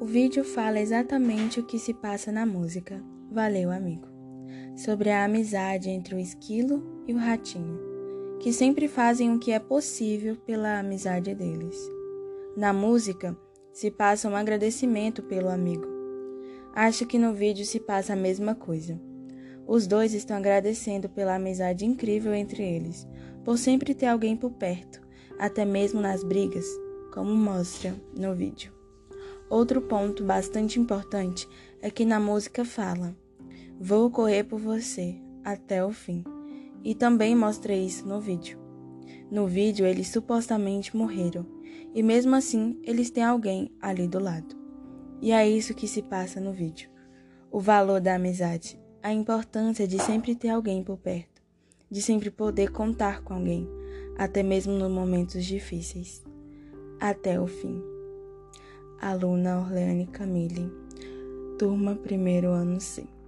O vídeo fala exatamente o que se passa na música. Valeu, amigo. Sobre a amizade entre o esquilo e o ratinho, que sempre fazem o que é possível pela amizade deles. Na música, se passa um agradecimento pelo amigo. Acho que no vídeo se passa a mesma coisa. Os dois estão agradecendo pela amizade incrível entre eles, por sempre ter alguém por perto, até mesmo nas brigas, como mostra no vídeo. Outro ponto bastante importante é que na música fala: Vou correr por você até o fim. E também mostra isso no vídeo. No vídeo eles supostamente morreram, e mesmo assim eles têm alguém ali do lado. E é isso que se passa no vídeo. O valor da amizade, a importância de sempre ter alguém por perto, de sempre poder contar com alguém, até mesmo nos momentos difíceis. Até o fim aluna Orleane Camille, turma primeiro ano C.